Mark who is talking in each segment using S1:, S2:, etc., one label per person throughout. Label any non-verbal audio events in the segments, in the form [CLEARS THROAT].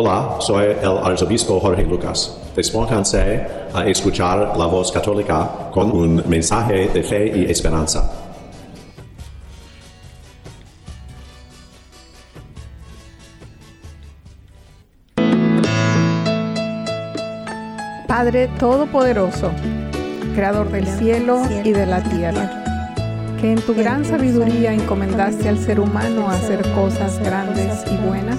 S1: Hola, soy el arzobispo Jorge Lucas. Despónganse a escuchar la voz católica con un mensaje de fe y esperanza.
S2: Padre Todopoderoso, Creador del cielo y de la tierra, que en tu gran sabiduría encomendaste al ser humano a hacer cosas grandes y buenas,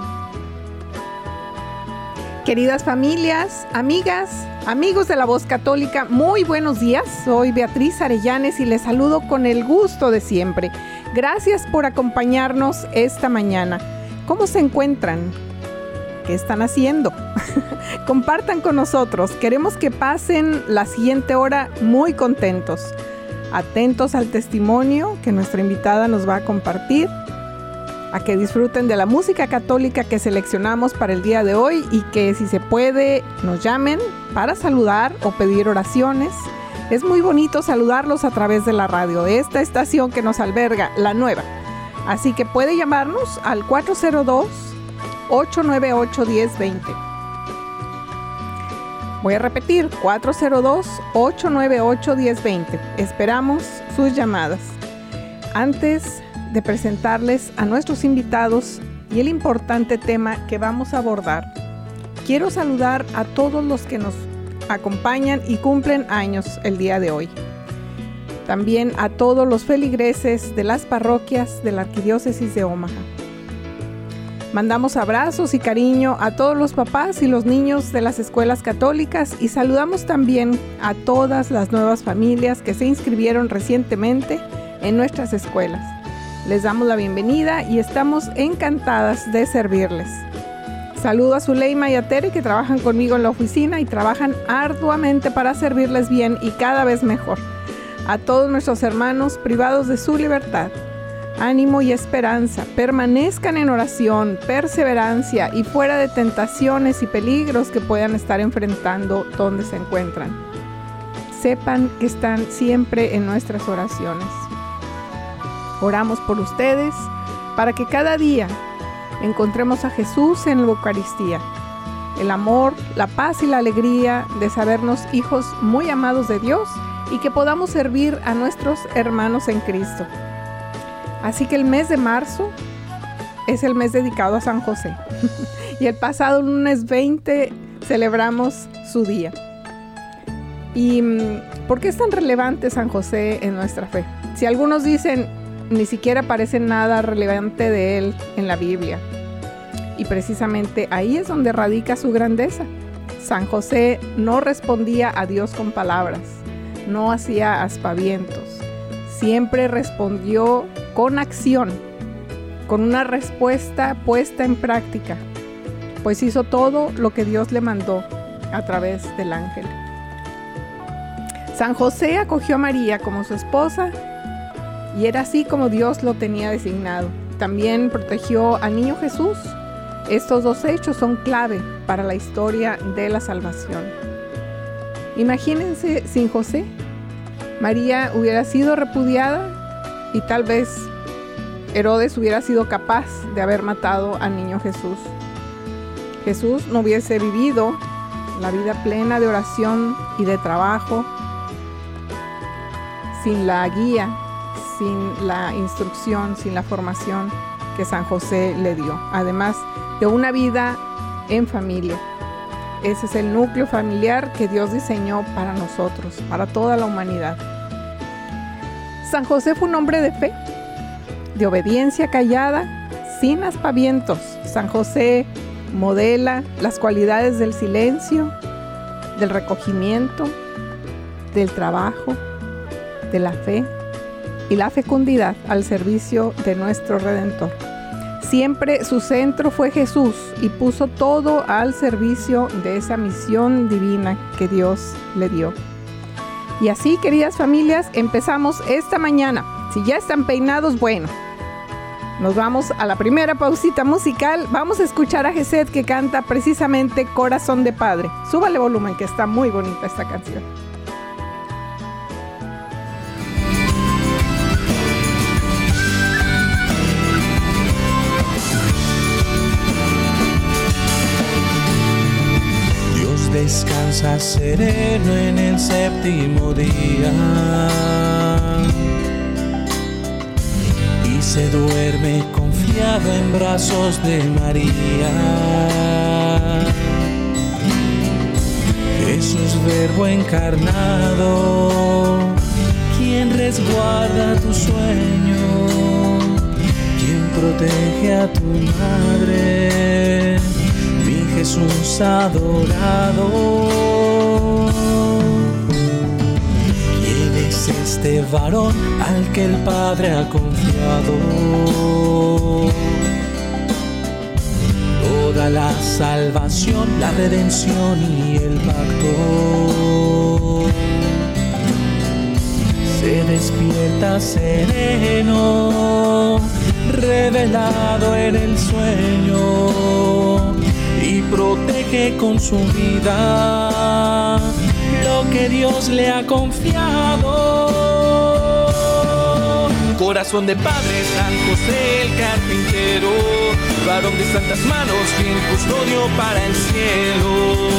S2: Queridas familias, amigas, amigos de la voz católica, muy buenos días. Soy Beatriz Arellanes y les saludo con el gusto de siempre. Gracias por acompañarnos esta mañana. ¿Cómo se encuentran? ¿Qué están haciendo? [LAUGHS] Compartan con nosotros. Queremos que pasen la siguiente hora muy contentos. Atentos al testimonio que nuestra invitada nos va a compartir a que disfruten de la música católica que seleccionamos para el día de hoy y que si se puede nos llamen para saludar o pedir oraciones. Es muy bonito saludarlos a través de la radio de esta estación que nos alberga, la nueva. Así que puede llamarnos al 402-898-1020. Voy a repetir, 402-898-1020. Esperamos sus llamadas. Antes de presentarles a nuestros invitados y el importante tema que vamos a abordar, quiero saludar a todos los que nos acompañan y cumplen años el día de hoy. También a todos los feligreses de las parroquias de la Arquidiócesis de Omaha. Mandamos abrazos y cariño a todos los papás y los niños de las escuelas católicas y saludamos también a todas las nuevas familias que se inscribieron recientemente en nuestras escuelas. Les damos la bienvenida y estamos encantadas de servirles. Saludo a Zuleima y a Tere que trabajan conmigo en la oficina y trabajan arduamente para servirles bien y cada vez mejor. A todos nuestros hermanos privados de su libertad, ánimo y esperanza, permanezcan en oración, perseverancia y fuera de tentaciones y peligros que puedan estar enfrentando donde se encuentran. Sepan que están siempre en nuestras oraciones. Oramos por ustedes para que cada día encontremos a Jesús en la Eucaristía. El amor, la paz y la alegría de sabernos hijos muy amados de Dios y que podamos servir a nuestros hermanos en Cristo. Así que el mes de marzo es el mes dedicado a San José. [LAUGHS] y el pasado lunes 20 celebramos su día. ¿Y mm, por qué es tan relevante San José en nuestra fe? Si algunos dicen, ni siquiera parece nada relevante de él en la Biblia. Y precisamente ahí es donde radica su grandeza. San José no respondía a Dios con palabras, no hacía aspavientos, siempre respondió con acción, con una respuesta puesta en práctica, pues hizo todo lo que Dios le mandó a través del ángel. San José acogió a María como su esposa y era así como Dios lo tenía designado. También protegió al niño Jesús Estos dos hechos son clave para la historia de la salvación. Imagínense sin José. María hubiera sido repudiada y tal vez Herodes hubiera sido capaz de haber matado al niño Jesús. Jesús no hubiese vivido la vida plena de oración y de trabajo sin la guía, sin la instrucción, sin la formación que San José le dio. Además de una vida en familia. Ese es el núcleo familiar que Dios diseñó para nosotros, para toda la humanidad. San José fue un hombre de fe, de obediencia callada, sin aspavientos. San José modela las cualidades del silencio, del recogimiento, del trabajo, de la fe y la fecundidad al servicio de nuestro Redentor. Siempre su centro fue Jesús y puso todo al servicio de esa misión divina que Dios le dio. Y así, queridas familias, empezamos esta mañana. Si ya están peinados, bueno, nos vamos a la primera pausita musical. Vamos a escuchar a Geset que canta precisamente Corazón de Padre. Súbale volumen que está muy bonita esta canción.
S3: Descansa sereno en el séptimo día. Y se duerme confiado en brazos de María. Jesús verbo encarnado, quien resguarda tu sueño, quien protege a tu madre, Jesús adorado. ¿Quién es este varón al que el Padre ha confiado? Toda la salvación, la redención y el pacto. Se despierta sereno, revelado en el sueño con su vida lo que Dios le ha confiado. Corazón de padre, San José el carpintero, varón de santas manos, quien custodio para el cielo.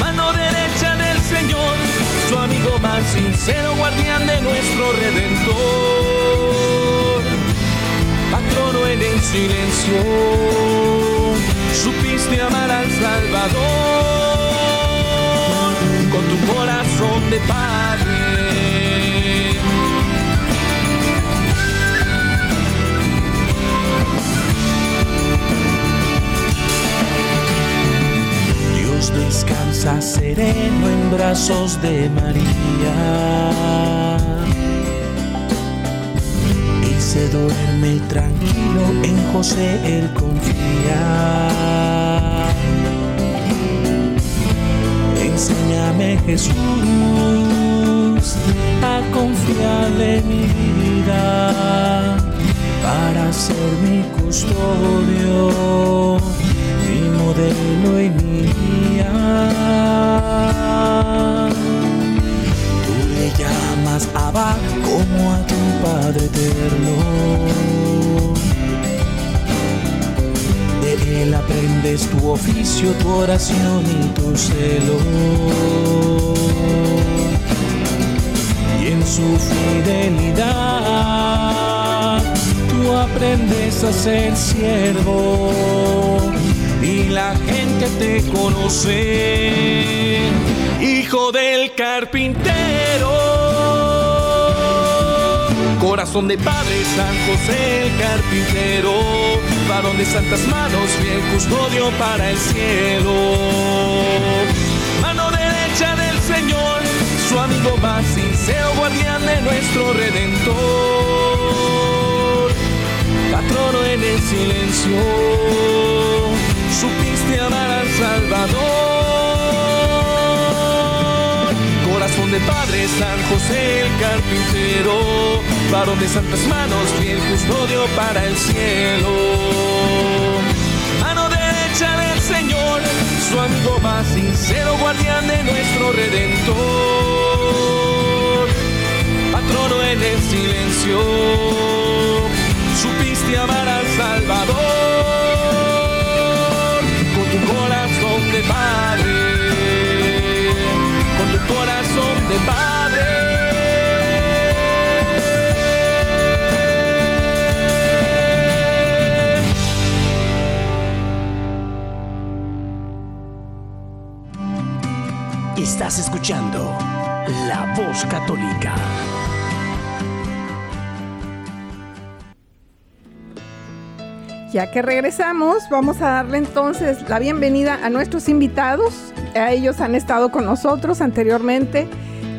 S3: Mano derecha del Señor, su amigo más sincero, guardián de nuestro Redentor. Patrono en el silencio, supiste amar al Salvador con tu corazón de padre. Dios descansa sereno en brazos de María se duerme tranquilo en José, él confía. Enséñame Jesús a confiar en mi vida para ser mi custodio, mi modelo y mi guía. Tú le llamas Abba como a tu Padre eterno. Él aprendes tu oficio, tu oración y tu celo. Y en su fidelidad tú aprendes a ser siervo y la gente te conoce. Hijo del carpintero. Corazón de Padre San José el carpintero, de santas manos, fiel custodio para el cielo. Mano derecha del Señor, su amigo más sincero, guardián de nuestro Redentor. Patrono en el silencio, supiste amar al Salvador. De Padre San José el carpintero, varón de santas manos, fiel custodio para el cielo. su amigo más sincero, guardián de nuestro redentor, patrono en el silencio, supiste amar al Salvador con tu corazón de padre, con tu corazón de padre.
S4: Estás escuchando La Voz Católica.
S2: Ya que regresamos, vamos a darle entonces la bienvenida a nuestros invitados. Ellos han estado con nosotros anteriormente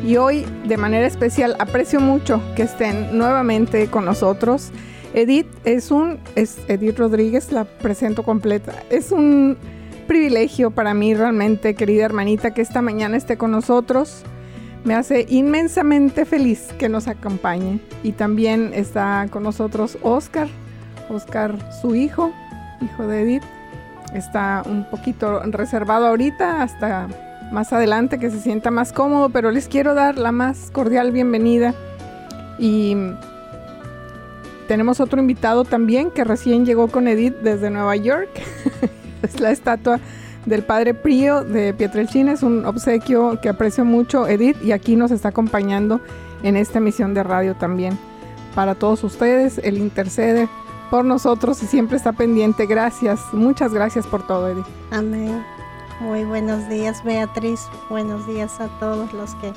S2: y hoy de manera especial aprecio mucho que estén nuevamente con nosotros. Edith es un, es Edith Rodríguez, la presento completa. Es un privilegio para mí realmente, querida hermanita, que esta mañana esté con nosotros. Me hace inmensamente feliz que nos acompañe. Y también está con nosotros Oscar, Oscar, su hijo, hijo de Edith. Está un poquito reservado ahorita, hasta más adelante que se sienta más cómodo, pero les quiero dar la más cordial bienvenida. Y tenemos otro invitado también que recién llegó con Edith desde Nueva York. [LAUGHS] es la estatua del Padre Prío de Pietrelcina. Es un obsequio que aprecio mucho, Edith, y aquí nos está acompañando en esta emisión de radio también. Para todos ustedes, él intercede por nosotros y siempre está pendiente. Gracias, muchas gracias por todo, Edith.
S5: Amén. Muy buenos días, Beatriz. Buenos días a todos los que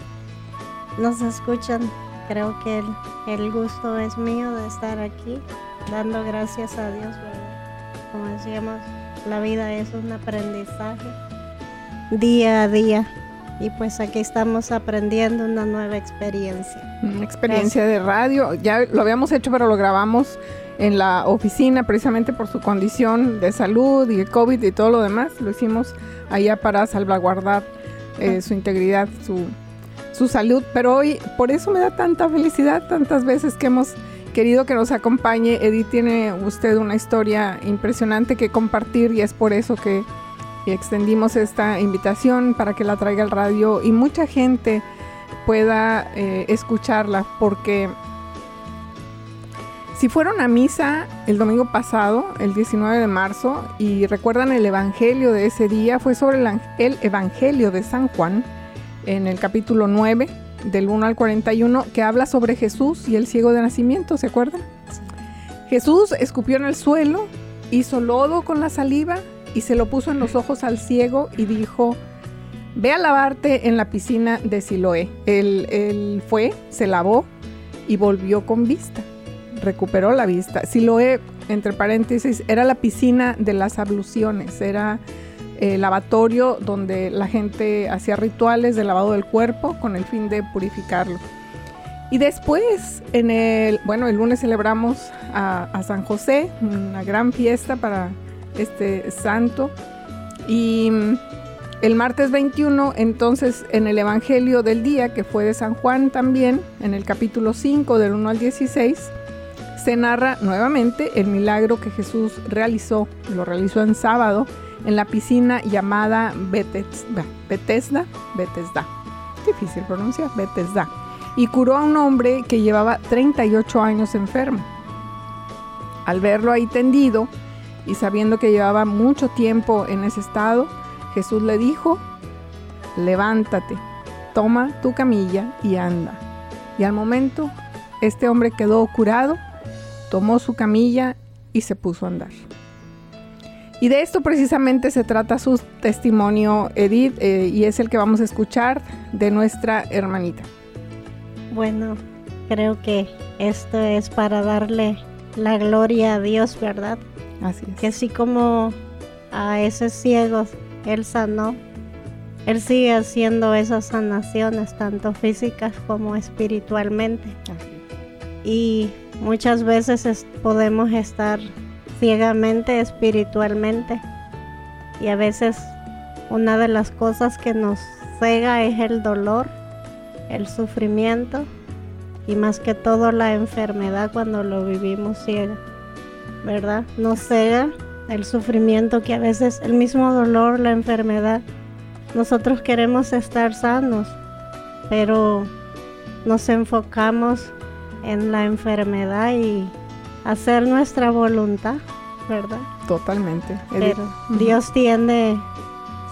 S5: nos escuchan. Creo que el, el gusto es mío de estar aquí, dando gracias a Dios, ¿verdad? Como decíamos, la vida es un aprendizaje día a día. Y pues aquí estamos aprendiendo una nueva experiencia.
S2: Una experiencia de radio. Ya lo habíamos hecho, pero lo grabamos en la oficina precisamente por su condición de salud y el COVID y todo lo demás. Lo hicimos allá para salvaguardar eh, su integridad, su, su salud. Pero hoy, por eso me da tanta felicidad, tantas veces que hemos querido que nos acompañe. Edith tiene usted una historia impresionante que compartir y es por eso que extendimos esta invitación para que la traiga al radio y mucha gente pueda eh, escucharla porque si fueron a misa el domingo pasado, el 19 de marzo, y recuerdan el evangelio de ese día, fue sobre el, el evangelio de San Juan en el capítulo 9 del 1 al 41 que habla sobre Jesús y el ciego de nacimiento, ¿se acuerdan? Jesús escupió en el suelo, hizo lodo con la saliva y se lo puso en los ojos al ciego y dijo, ve a lavarte en la piscina de Siloé. Él, él fue, se lavó y volvió con vista, recuperó la vista. Siloé, entre paréntesis, era la piscina de las abluciones, era eh, lavatorio donde la gente hacía rituales de lavado del cuerpo con el fin de purificarlo. Y después, en el, bueno, el lunes celebramos a, San José, una gran fiesta para este santo. Y el martes 21, entonces, en el Evangelio del día, que fue de San Juan también, en el capítulo 5, del 1 al 16, se narra nuevamente el milagro que Jesús realizó, lo realizó en sábado, en la piscina llamada Bethesda, Bethesda, Bethesda, difícil pronunciar, Bethesda, y curó a un hombre que llevaba 38 años enfermo. Al verlo ahí tendido y sabiendo que llevaba mucho tiempo en ese estado, Jesús le dijo, levántate, toma tu camilla y anda. Y al momento, este hombre quedó curado, tomó su camilla y se puso a andar. Y de esto precisamente se trata su testimonio, Edith, eh, y es el que vamos a escuchar de nuestra hermanita.
S5: Bueno, creo que esto es para darle la gloria a Dios, ¿verdad?
S2: Así es.
S5: Que así como a ese ciego Él sanó, Él sigue haciendo esas sanaciones, tanto físicas como espiritualmente. Y muchas veces podemos estar ciegamente espiritualmente. Y a veces una de las cosas que nos cega es el dolor, el sufrimiento y más que todo la enfermedad cuando lo vivimos ciega, ¿verdad? Nos cega el sufrimiento que a veces el mismo dolor, la enfermedad, nosotros queremos estar sanos, pero nos enfocamos en la enfermedad y hacer nuestra voluntad, ¿verdad?
S2: Totalmente.
S5: Pero Dios tiene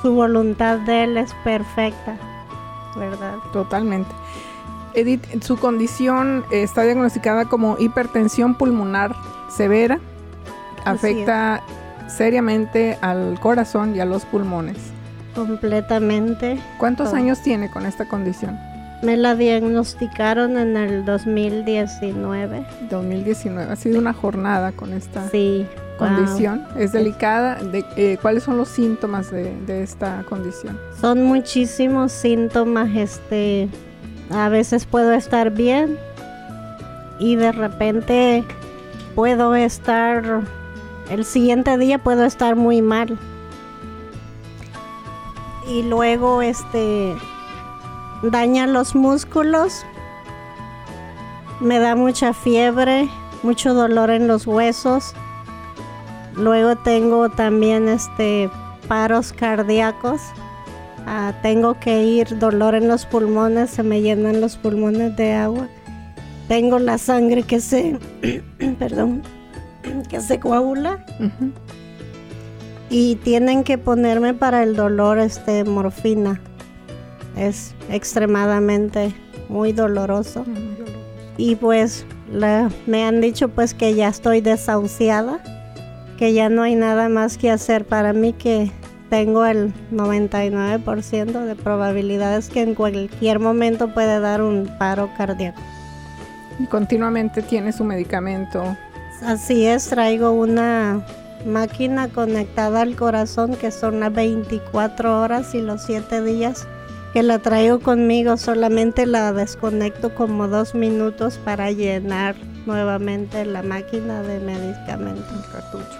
S5: su voluntad de Él es perfecta, ¿verdad?
S2: Totalmente. Edith, su condición está diagnosticada como hipertensión pulmonar severa. Afecta seriamente al corazón y a los pulmones.
S5: Completamente.
S2: ¿Cuántos años tiene con esta condición?
S5: Me la diagnosticaron en el 2019.
S2: 2019. Ha sido una jornada con esta
S5: sí,
S2: condición. Es delicada. De, eh, ¿Cuáles son los síntomas de, de, esta condición?
S5: Son muchísimos síntomas. Este, a veces puedo estar bien y de repente puedo estar, el siguiente día puedo estar muy mal. Y luego este daña los músculos, me da mucha fiebre, mucho dolor en los huesos. Luego tengo también este paros cardíacos. Ah, tengo que ir, dolor en los pulmones, se me llenan los pulmones de agua. Tengo la sangre que se, [COUGHS] perdón, [COUGHS] que se coagula. Y tienen que ponerme para el dolor este morfina. Es extremadamente muy doloroso. Y pues me han dicho pues que ya estoy desahuciada, que ya no hay nada más que hacer para mí que tengo el 99% de probabilidades que en cualquier momento puede dar un paro cardíaco.
S2: Y continuamente tiene su medicamento.
S5: Así es, traigo una máquina conectada al corazón que son las 24 horas y los 7 días que la traigo conmigo, solamente la desconecto como dos minutos para llenar nuevamente la máquina de medicamentos.
S2: El cartucho.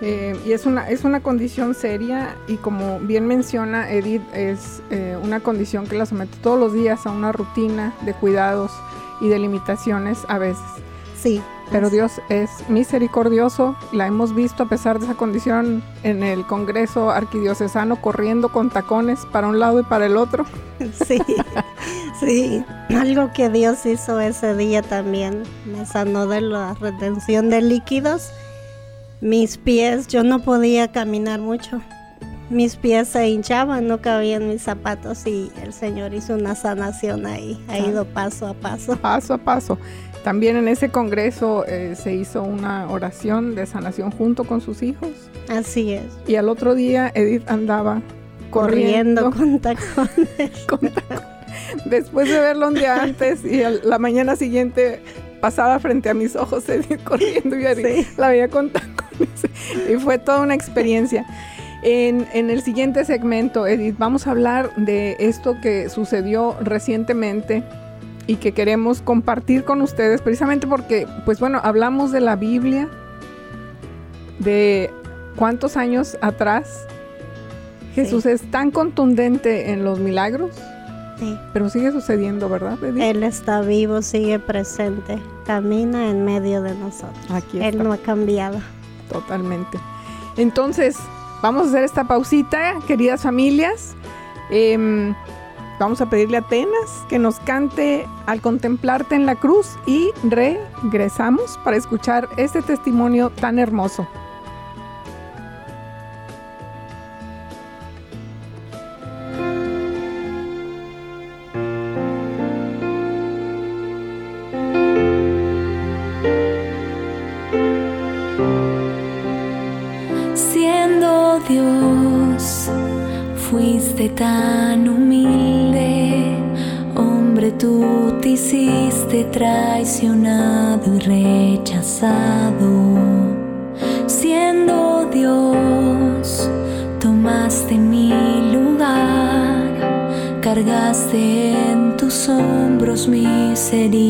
S2: Eh, y es una, es una condición seria y como bien menciona Edith, es eh, una condición que la somete todos los días a una rutina de cuidados y de limitaciones a veces.
S5: Sí.
S2: Pero Dios es misericordioso, la hemos visto a pesar de esa condición en el Congreso Arquidiocesano corriendo con tacones para un lado y para el otro. [LAUGHS]
S5: Sí, sí, algo que Dios hizo ese día también, me sanó de la retención de líquidos mis pies, yo no podía caminar mucho. Mis pies se hinchaban, no cabían mis zapatos y el Señor hizo una sanación ahí, ha ido paso a paso.
S2: Paso a paso. También en ese congreso eh, se hizo una oración de sanación junto con sus hijos.
S5: Así es.
S2: Y al otro día Edith andaba corriendo,
S5: con, [LAUGHS] tacones.
S2: con tacones. Después de verlo un día antes y la mañana siguiente pasaba frente a mis ojos Edith corriendo y la veía con tacones. y fue toda una experiencia. En, el siguiente segmento, Edith, vamos a hablar de esto que sucedió recientemente y que queremos compartir con ustedes, precisamente porque, pues bueno, hablamos de la Biblia, de cuántos años atrás Jesús es tan contundente en los milagros.
S5: Sí.
S2: Pero sigue sucediendo, ¿verdad? Edith?
S5: Él está vivo, sigue presente, camina en medio de nosotros.
S2: Aquí
S5: Él no ha cambiado.
S2: Totalmente. Entonces, vamos a hacer esta pausita, queridas familias. Em, vamos a pedirle a Atenas que nos cante al contemplarte en la cruz y regresamos para escuchar este testimonio tan hermoso.
S6: Mis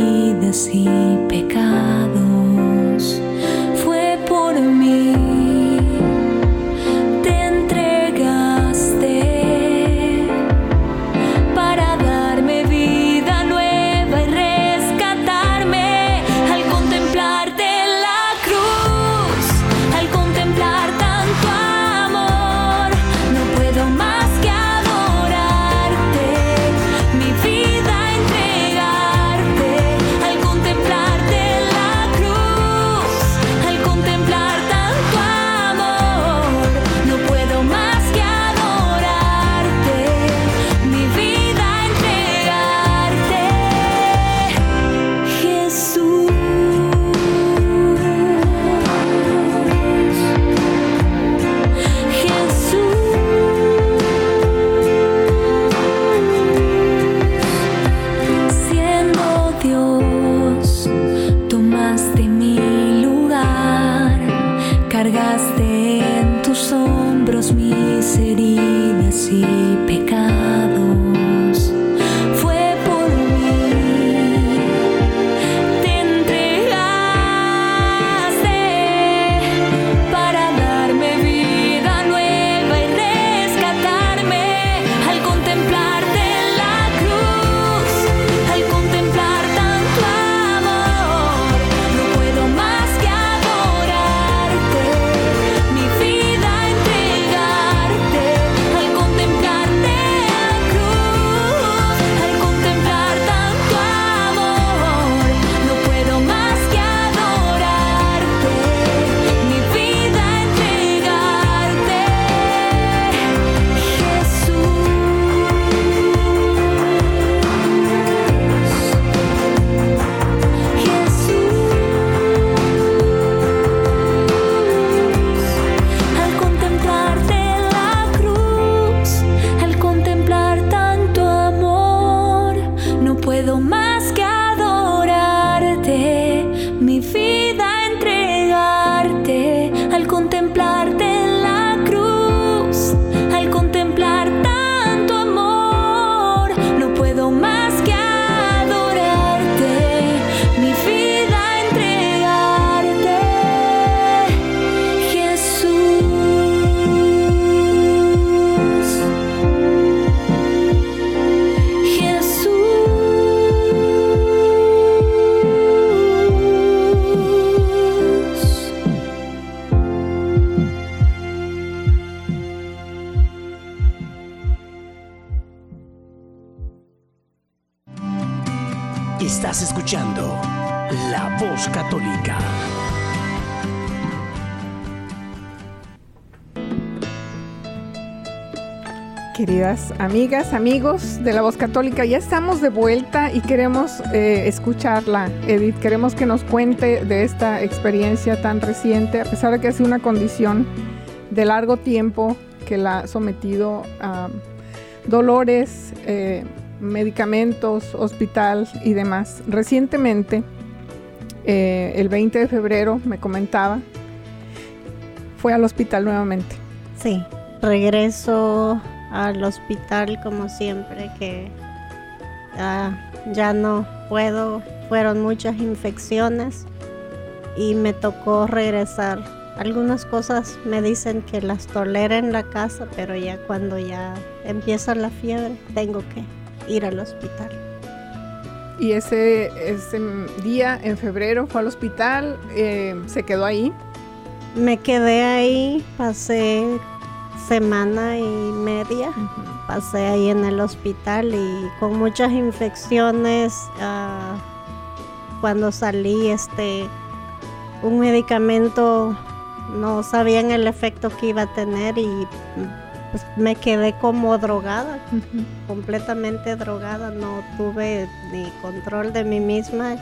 S3: escuchando La Voz Católica.
S2: Queridas amigas, amigos de la Voz Católica, ya estamos de vuelta y queremos eh, escucharla, Edith. Queremos que nos cuente de esta experiencia tan reciente, a pesar de que ha sido una condición de largo tiempo que la ha sometido a dolores, eh, medicamentos, hospital y demás. Recientemente, eh, el 20 de febrero, me comentaba, fue al hospital nuevamente.
S5: Sí, regreso al hospital como siempre que ah, ya no puedo, fueron muchas infecciones y me tocó regresar. Algunas cosas me dicen que las tolera en la casa, pero ya cuando ya empieza la fiebre tengo que ir al hospital.
S2: Y ese, ese día en febrero fue al hospital, eh, se quedó ahí.
S5: Me quedé ahí, pasé semana y media. Pasé ahí en el hospital y con muchas infecciones. ah, cuando salí, este, un medicamento no sabían el efecto que iba a tener y pues, me quedé como drogada, completamente drogada. No tuve ni control de mí misma.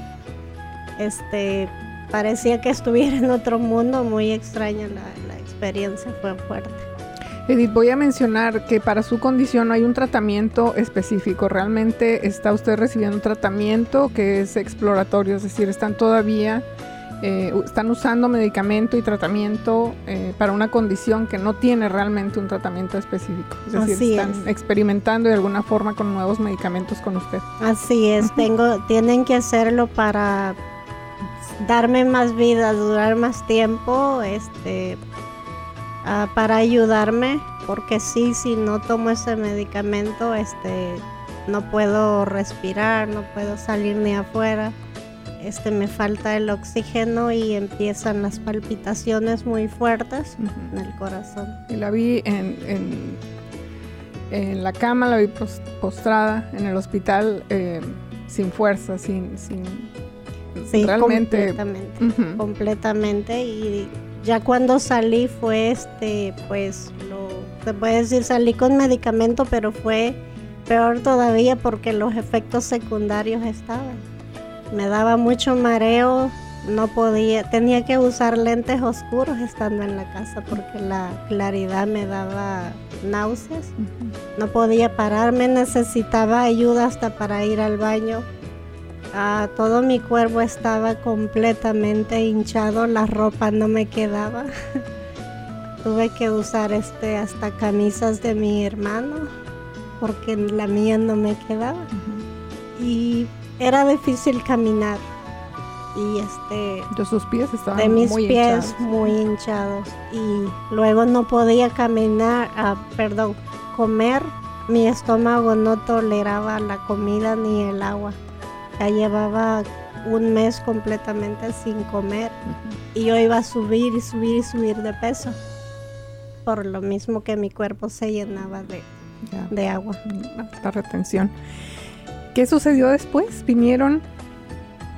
S5: Este, parecía que estuviera en otro mundo, muy extraña la, la experiencia, fue fuerte.
S2: Edith, voy a mencionar que para su condición no hay un tratamiento específico. Realmente está usted recibiendo un tratamiento que es exploratorio, es decir, están todavía, eh, están usando medicamento y tratamiento eh, para una condición que no tiene realmente un tratamiento específico. Es decir,
S5: Así
S2: están
S5: es.
S2: experimentando de alguna forma con nuevos medicamentos con usted.
S5: Así es, tengo, tienen que hacerlo para darme más vida, durar más tiempo, este, ah, para ayudarme, porque sí, si no tomo ese medicamento, este, no puedo respirar, no puedo salir ni afuera, este, me falta el oxígeno y empiezan las palpitaciones muy fuertes en el corazón.
S2: Y la vi en, en, en la cama, la vi pos- postrada en el hospital eh, sin fuerza, sin, sin
S5: Sí,
S2: realmente.
S5: completamente. Completamente y ya cuando salí fue este pues lo se puede decir salí con medicamento pero fue peor todavía porque los efectos secundarios estaban me daba mucho mareo no podía tenía que usar lentes oscuros estando en la casa porque la claridad me daba náuseas no podía pararme necesitaba ayuda hasta para ir al baño Ah, todo mi cuerpo estaba completamente hinchado, la ropa no me quedaba. [LAUGHS] Tuve que usar este hasta camisas de mi hermano porque la mía no me quedaba. Y era difícil caminar. Y este
S2: De sus pies estaban
S5: de mis
S2: muy
S5: pies
S2: hinchados.
S5: muy hinchados y luego no podía caminar, ah, perdón, comer. Mi estómago no toleraba la comida ni el agua. Ya llevaba un mes completamente sin comer y yo iba a subir y subir y subir de peso por lo mismo que mi cuerpo se llenaba de, de agua.
S2: la retención. ¿Qué sucedió después? ¿Vinieron?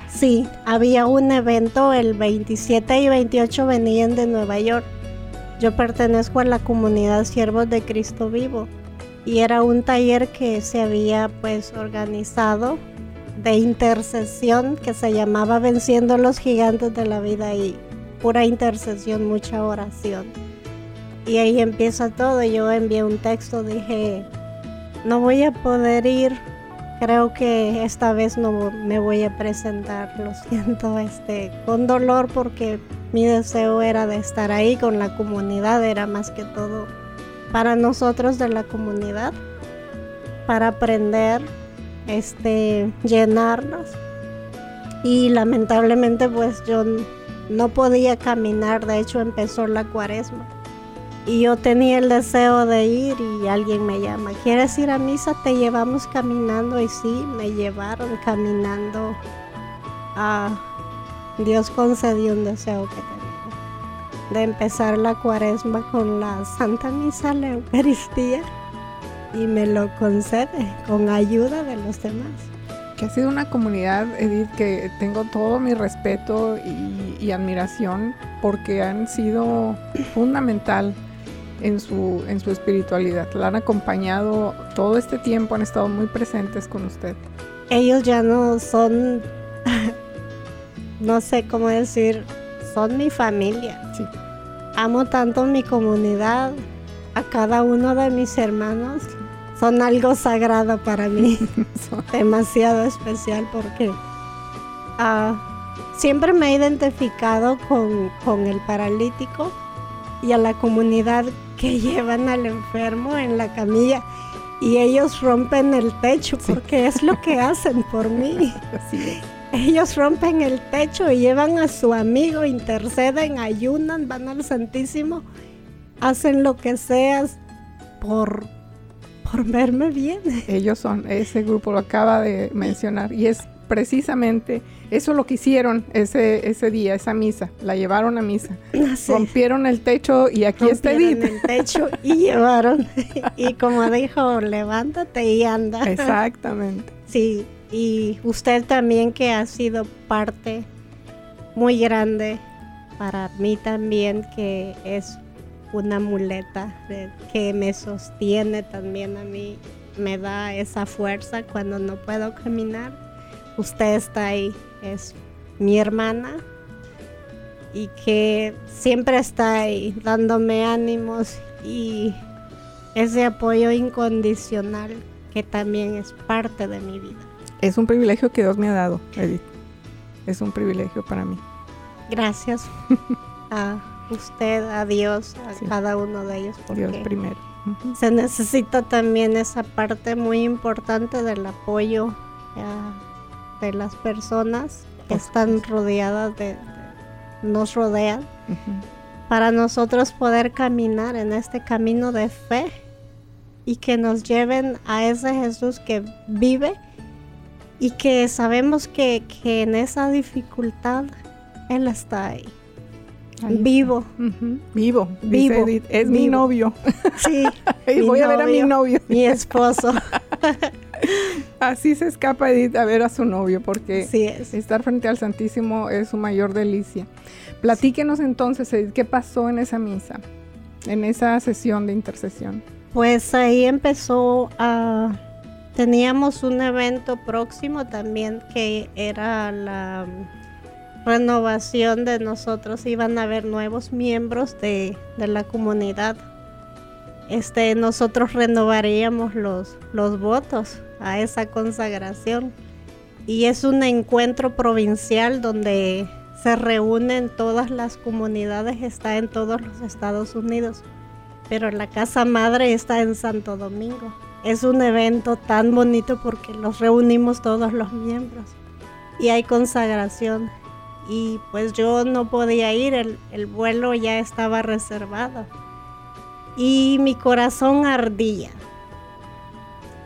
S5: Sí, había un evento el 27 y 28 venían de Nueva York. Yo pertenezco a la comunidad Siervos de Cristo Vivo y era un taller que se había pues organizado de intercesión que se llamaba Venciendo los Gigantes de la Vida y pura intercesión, mucha oración. Y ahí empieza todo. Yo envié un texto, dije, no voy a poder ir creo que esta vez no me voy a presentar, lo [LAUGHS] siento, este, con dolor porque mi deseo era de estar ahí con la comunidad, era más que todo para nosotros de la comunidad, para aprender, este, llenarnos. Y lamentablemente pues yo no podía caminar, de hecho empezó la cuaresma. Y yo tenía el deseo de ir y alguien me llama, ¿quieres ir a misa? Te llevamos caminando y sí, me llevaron caminando. Ah, Dios concedió un deseo que tenía, de empezar la cuaresma con la Santa Misa, la Eucaristía, y me lo concede con ayuda de los demás.
S2: Que ha sido una comunidad, Edith, que tengo todo mi respeto y, y admiración porque han sido fundamental en su, en su espiritualidad. La han acompañado todo este tiempo, han estado muy presentes con usted.
S5: Ellos ya no son, [LAUGHS] no sé cómo decir, son mi familia.
S2: Sí.
S5: Amo tanto mi comunidad, a cada uno de mis hermanos. Son algo sagrado para mí, [LAUGHS] demasiado especial porque ah, siempre me he identificado con, con el paralítico y a la comunidad que [LAUGHS] llevan al enfermo en la camilla y ellos rompen el techo porque es lo que [LAUGHS] hacen por mí. Ellos rompen el techo y llevan a su amigo, interceden, ayunan, van al Santísimo, hacen lo que sea por, por verme bien.
S2: Ellos son, ese grupo lo acaba de mencionar y es precisamente eso lo que hicieron ese, ese día, esa misa, la llevaron a misa, [CLEARS THROAT]
S5: Así,
S2: rompieron el techo y aquí está Edith.
S5: el techo y llevaron. [LAUGHS] y como dijo, levántate y anda.
S2: Exactamente. [LAUGHS]
S5: Sí, y usted también que ha sido parte muy grande para mí también, que es una muleta de- que me sostiene también a mí, me da esa fuerza cuando no puedo caminar. Usted está ahí, es mi hermana y que siempre está ahí dándome ánimos y ese apoyo incondicional que también es parte de mi vida.
S2: Es un privilegio que Dios me ha dado, Edith. Es un privilegio para mí.
S5: Gracias [LAUGHS] a usted, a Dios, a
S2: Sí.
S5: cada uno de ellos, porque
S2: Dios primero.
S5: Se necesita también esa parte muy importante del apoyo de las personas que están rodeadas de, de- nos rodean
S2: Ujú.
S5: para nosotros poder caminar en este camino de fe y que nos lleven a ese Jesús que vive y que sabemos que, que en esa dificultad Él está ahí,
S2: Ahí está.
S5: vivo.
S2: Ujú. Vivo, dice
S5: Vivo,
S2: Edith. Es mi
S5: vivo.
S2: novio.
S5: Sí, [LAUGHS] Mi
S2: voy a ver a mi novio.
S5: mi esposo. [LAUGHS] [LAUGHS]
S2: Así se escapa Edith a ver a su novio porque
S5: es.
S2: estar frente al Santísimo es su mayor delicia. Platíquenos entonces, Edith, ¿qué pasó en esa misa? En esa sesión de intercesión.
S5: Pues ahí empezó a... Teníamos un evento próximo también que era la renovación de nosotros. Iban a haber nuevos miembros de, de la comunidad. Este, nosotros renovaríamos los, los votos a esa consagración. Y es un encuentro provincial donde se reúnen todas las comunidades, está en todos los Estados Unidos pero la casa madre está en Santo Domingo. Es un evento tan bonito porque los reunimos todos los miembros y hay consagración. Y pues yo no podía ir, el, el vuelo ya estaba reservado. Y mi corazón ardía.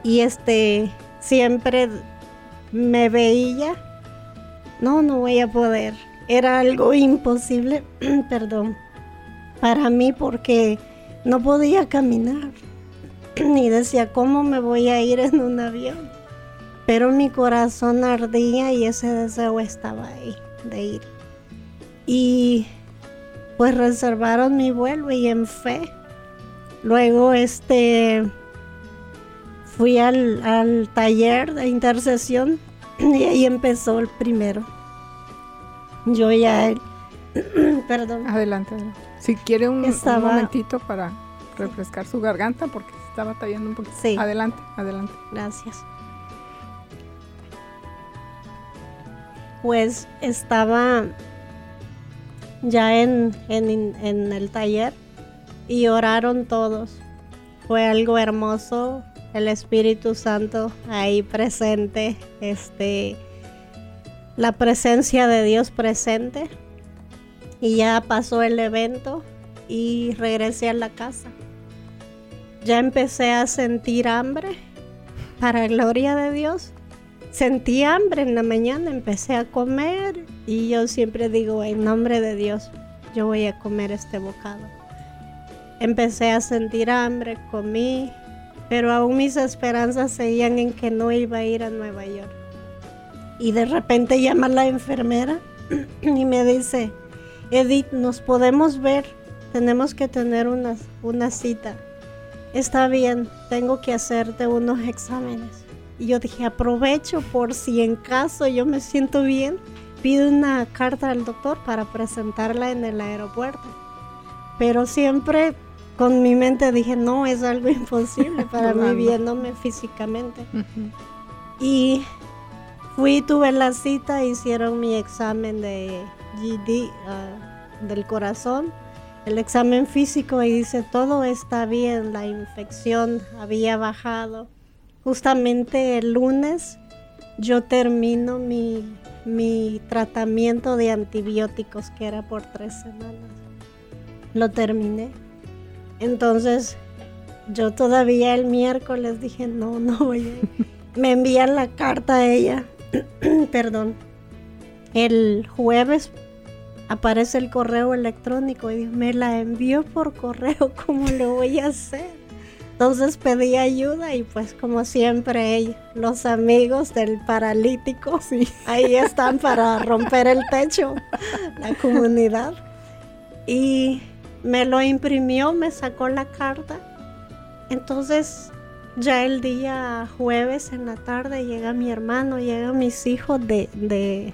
S5: Y este, siempre me veía, no, no voy a poder. Era algo imposible, [CLEARS THROAT] perdón, para mí porque no podía caminar. [CLEARS THROAT] Y decía, ¿cómo me voy a ir en un avión? Pero mi corazón ardía y ese deseo estaba ahí de ir. Y pues reservaron mi vuelo y en fe. Luego este fui al, al taller de intercesión [CLEARS THROAT] y ahí empezó el primero. Yo ya, [CLEARS THROAT] perdón,
S2: Adelante, adelante. Si quiere un, un
S5: Estaba-
S2: momentito para refrescar su garganta porque se está batallando un poquito.
S5: Sí.
S2: Adelante, adelante.
S5: Gracias. Pues estaba ya en, en- en el taller y oraron todos. Fue algo hermoso, el Espíritu Santo ahí presente, este, la presencia de Dios presente. Y ya pasó el evento y regresé a la casa. Ya empecé a sentir hambre para gloria de Dios. Sentí hambre en la mañana, empecé a comer y yo siempre digo, en nombre de Dios, yo voy a comer este bocado. Empecé a sentir hambre, comí, pero aún mis esperanzas seguían en que no iba a ir a Nueva York. Y de repente llama la enfermera [CLEARS THROAT] y me dice, Edith, nos podemos ver, tenemos que tener una, una cita. Está bien, tengo que hacerte unos exámenes. Y yo dije, aprovecho por si en caso yo me siento bien, pido una carta al doctor para presentarla en el aeropuerto. Pero siempre con mi mente dije, no, es algo [LAUGHS] imposible [LAUGHS] para mí viéndome físicamente. Y fui, tuve la cita, hicieron mi examen de GD ah, del corazón, el examen físico y dice, todo está bien, la infección había bajado. Justamente el lunes yo termino mi, mi tratamiento de antibióticos que era por tres semanas. Lo terminé entonces, yo todavía el miércoles dije, no, no voy a [LAUGHS] Me envían la carta a ella, [CLEARS THROAT] perdón. El jueves aparece el correo electrónico y me la envió por correo, [LAUGHS] ¿cómo lo voy a hacer? Entonces pedí ayuda y pues como siempre los amigos del paralítico [LAUGHS] ahí están para romper el techo, la comunidad. Y me lo imprimió, me sacó la carta. Entonces ya el día jueves en la tarde llega mi hermano, llegan mis hijos de,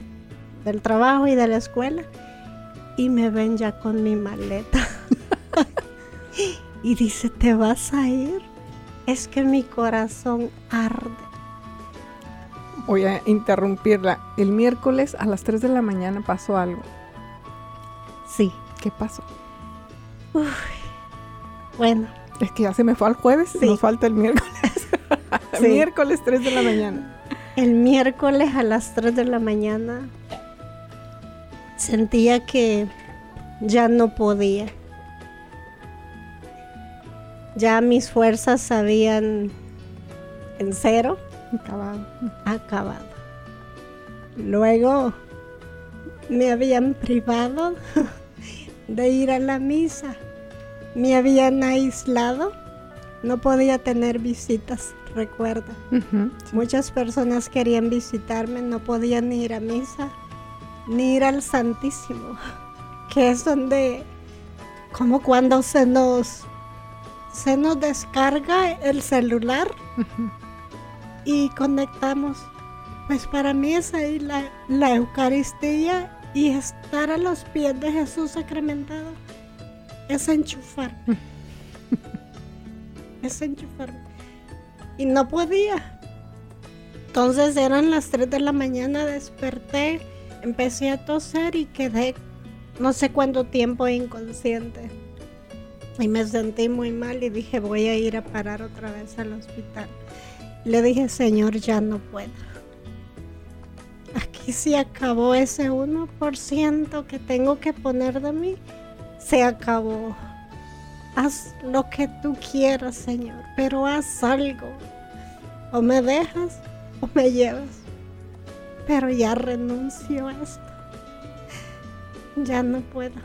S5: del trabajo y de la escuela y me ven ya con mi maleta. [LAUGHS] y dice, ¿te vas a ir? Es que mi corazón arde.
S2: Voy a interrumpirla. El miércoles a las 3 de la mañana pasó algo.
S5: Sí.
S2: ¿Qué pasó?
S5: Bueno.
S2: Es que ya se me fue al jueves y nos falta el miércoles. [LAUGHS] el miércoles 3 de la mañana.
S5: El miércoles a las 3 de la mañana sentía que ya no podía. Ya mis fuerzas habían en cero.
S2: Acabado.
S5: Acabado. Luego me habían privado [LAUGHS] de ir a la misa. Me habían aislado, no podía tener visitas, recuerda. Muchas personas querían visitarme, no podían ir a misa, ni ir al Santísimo, [LAUGHS] que es donde, como cuando se nos, se nos descarga el celular y conectamos. Pues para mí es ahí la, la Eucaristía y estar a los pies de Jesús sacramentado es enchufar. [LAUGHS] es enchufar. Y no podía. Entonces eran las 3 de la mañana, desperté, empecé a toser y quedé no sé cuánto tiempo inconsciente. Y me sentí muy mal y dije voy a ir a parar otra vez al hospital. Le dije, Señor, ya no puedo aquí se acabó ese 1% que tengo que poner de mí. Se acabó. Haz lo que tú quieras, Señor, pero haz algo. O me dejas o me llevas. Pero ya renuncio a esto. Ya no puedo.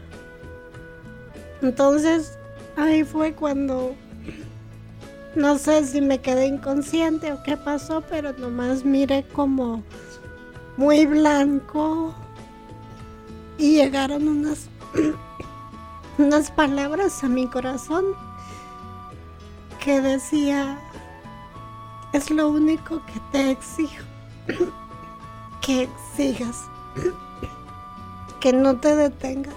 S5: Entonces, ahí fue cuando no sé si me quedé inconsciente o qué pasó, pero nomás miré como muy blanco. Y llegaron unas [CLEARS THROAT] unas palabras a mi corazón que decía es lo único que te exijo [CLEARS THROAT] que sigas [CLEARS THROAT] que no te detengas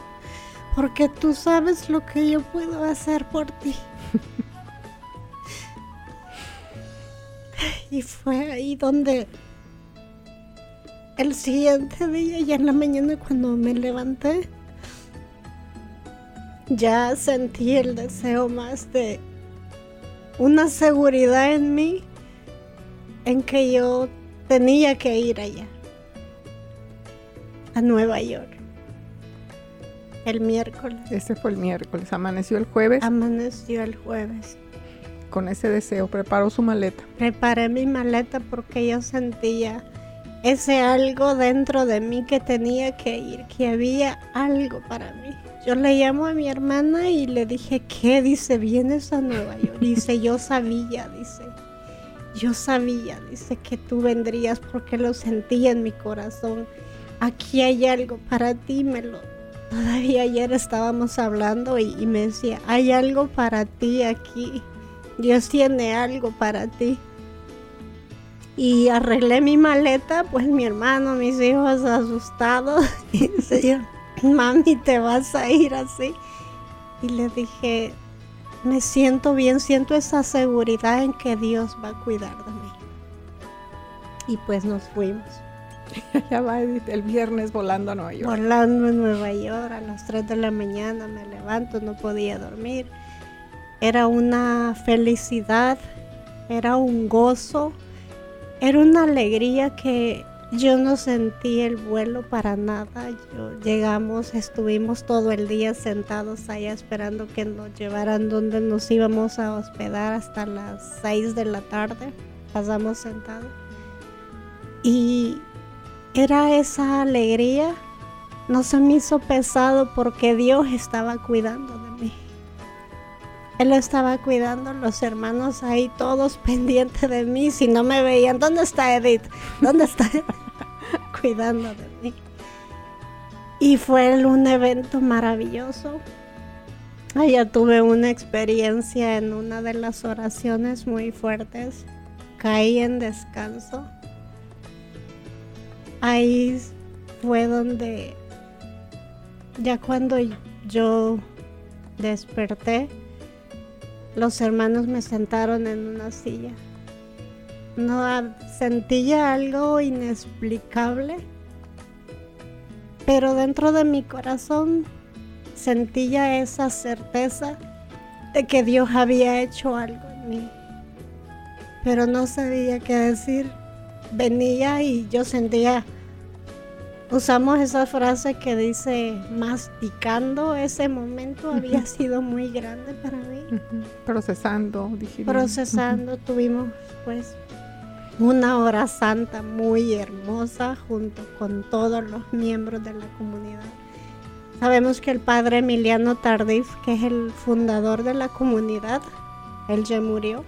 S5: porque tú sabes lo que yo puedo hacer por ti [LAUGHS] y fue ahí donde el siguiente día, ya en la mañana cuando me levanté, ya sentí el deseo más de una seguridad en mí, en que yo tenía que ir allá, a Nueva York, el miércoles.
S2: Ese fue el miércoles, amaneció el jueves.
S5: Amaneció el jueves.
S2: Con ese deseo, preparó su maleta.
S5: Preparé mi maleta porque yo sentía ese algo dentro de mí que tenía que ir, que había algo para mí. Yo le llamo a mi hermana y le dije, ¿qué? Dice, vienes a Nueva York. [LAUGHS] Dice, yo sabía, dice. yo sabía, dice, que tú vendrías porque lo sentía en mi corazón. Aquí hay algo para ti, me lo... Todavía ayer estábamos hablando y, y me decía, hay algo para ti aquí. Dios tiene algo para ti. Y arreglé mi maleta, pues mi hermano, mis hijos asustados. [LAUGHS] Y dice, mami, te vas a ir así. Y le dije, me siento bien, siento esa seguridad en que Dios va a cuidar de mí. Y pues nos fuimos. [LAUGHS]
S2: ya va el viernes volando a Nueva York.
S5: Volando a Nueva York a las 3 de la mañana me levanto, no podía dormir. Era una felicidad, era un gozo, era una alegría que yo no sentí el vuelo para nada. Yo, llegamos, estuvimos todo el día sentados allá esperando que nos llevaran donde nos íbamos a hospedar hasta las 6 de la tarde. Pasamos sentados. Y era esa alegría. No se me hizo pesado porque Dios estaba cuidando de. Él estaba cuidando, los hermanos ahí todos [LAUGHS] pendientes de mí. Si no me veían, ¿dónde está Edith? ¿Dónde está? [LAUGHS] cuidando de mí. Y fue un evento maravilloso. Allá tuve una experiencia en una de las oraciones muy fuertes. Caí en descanso. Ahí fue donde ya cuando yo desperté, los hermanos me sentaron en una silla. No sentía algo inexplicable, pero dentro de mi corazón sentía esa certeza de que Dios había hecho algo en mí. Pero no sabía qué decir. Venía y yo sentía usamos esa frase que dice masticando ese momento [LAUGHS] había sido muy grande para mí.
S2: Procesando,
S5: Procesando, tuvimos pues una hora santa muy hermosa junto con todos los miembros de la comunidad. Sabemos que el padre Emiliano Tardif, que es el fundador de la comunidad, él ya murió.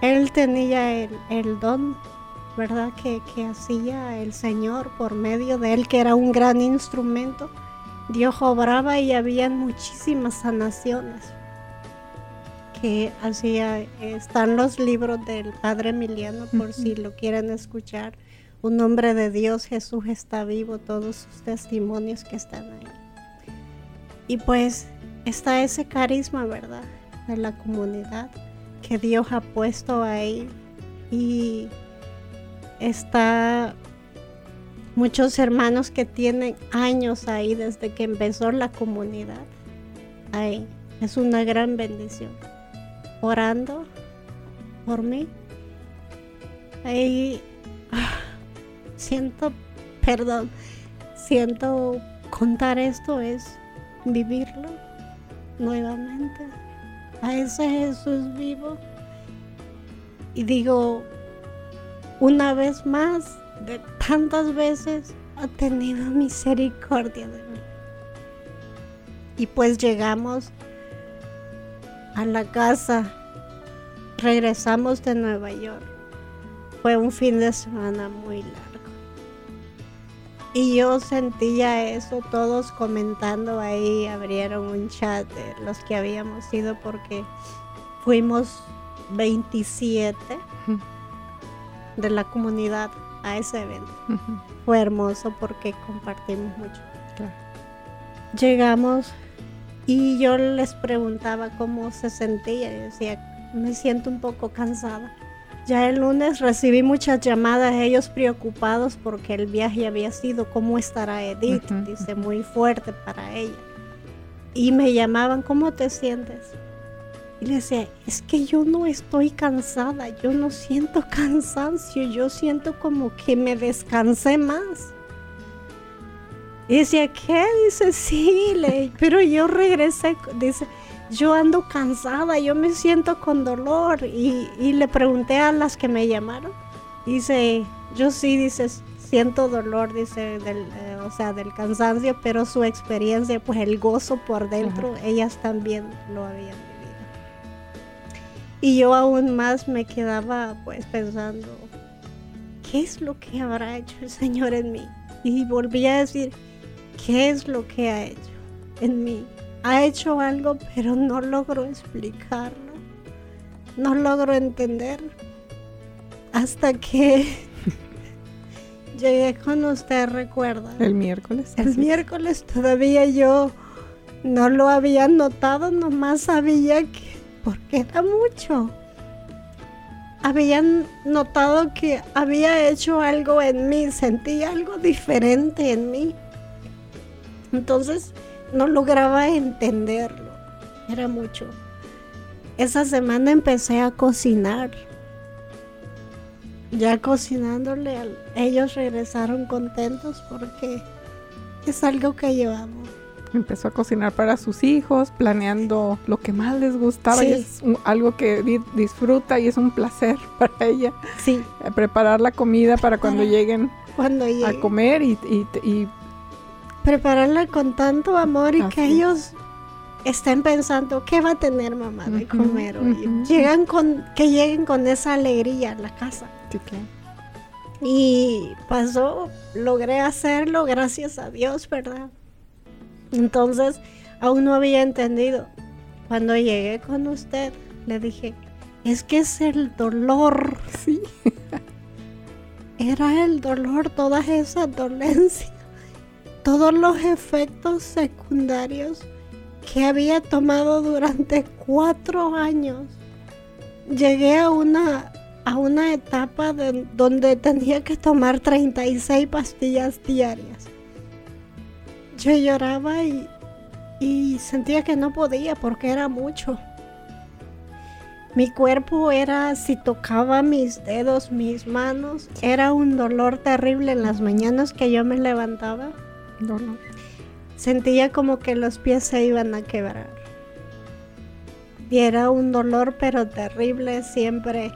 S5: Él tenía el, el don ¿verdad? Que, hacía el Señor por medio de él, que era un gran instrumento. Dios obraba y había muchísimas sanaciones que hacía. Están los libros del Padre Emiliano por si lo quieren escuchar. Un hombre de Dios, Jesús está vivo, todos sus testimonios que están ahí. Y pues está ese carisma, ¿verdad? De la comunidad que Dios ha puesto ahí. Y está muchos hermanos que tienen años ahí desde que empezó la comunidad. Ahí es una gran bendición. Orando por mí. Ahí ah, siento, perdón, siento contar esto es vivirlo nuevamente. A ese Jesús vivo. Y digo, una vez más, de tantas veces, ha tenido misericordia de mí. Y pues llegamos a la casa, regresamos de Nueva York. Fue un fin de semana muy largo. Y yo sentía eso, todos comentando ahí, abrieron un chat de los que habíamos ido porque fuimos 27 de la comunidad a ese evento. Fue hermoso porque compartimos mucho. Llegamos y yo les preguntaba cómo se sentía. Y decía, me siento un poco cansada. Ya el lunes recibí muchas llamadas, ellos preocupados porque el viaje había sido, ¿cómo estará Edith? Dice, muy fuerte para ella. Y me llamaban, ¿cómo te sientes? Y le decía, es que yo no estoy cansada, yo no siento cansancio, yo siento como que me descansé más. Y decía, ¿qué? Dice, sí, le, [LAUGHS] pero yo regresé, dice, yo ando cansada, yo me siento con dolor. Y, le pregunté a las que me llamaron. Dice, yo sí, dice, siento dolor, dice, del, eh, o sea, del cansancio, pero su experiencia, pues el gozo por dentro, ellas también lo habían Y yo aún más me quedaba pues pensando, ¿qué es lo que habrá hecho el Señor en mí? Y volví a decir, ¿qué es lo que ha hecho en mí? Ha hecho algo, pero no logro explicarlo. No logro entender. Hasta que [LAUGHS] llegué con usted, recuerda.
S2: El miércoles.
S5: El miércoles todavía yo no lo había notado, nomás sabía que, porque era mucho. Habían notado que había hecho algo en mí, sentí algo diferente en mí. Entonces no lograba entenderlo, era mucho. Esa semana empecé a cocinar. Ya cocinándole, ellos regresaron contentos porque es algo que llevamos
S2: empezó a cocinar para sus hijos, planeando lo que más les gustaba y es algo que disfruta y es un placer [LAUGHS] para ella.
S5: Sí.
S2: Eh, preparar la comida para cuando lleguen
S5: cuando
S2: a comer y,
S5: prepararla con tanto amor y que ellos estén pensando qué va a tener mamá de comer hoy. Llegan con que lleguen con esa alegría a la casa.
S2: Sí, claro.
S5: Y pasó, logré hacerlo, gracias a Dios, ¿verdad? Entonces, aún no había entendido. Cuando llegué con usted, le dije, es que es el dolor.
S2: Sí. [LAUGHS]
S5: Era el dolor, toda esa dolencia, todos los efectos secundarios que había tomado durante cuatro años. Llegué a una, a una etapa donde tenía que tomar 36 pastillas diarias yo lloraba y, y sentía que no podía porque era mucho. Mi cuerpo era, si tocaba mis dedos, mis manos, era un dolor terrible en las mañanas que yo me levantaba.
S2: Dolor.
S5: Sentía como que los pies se iban a quebrar. Y era un dolor pero terrible, siempre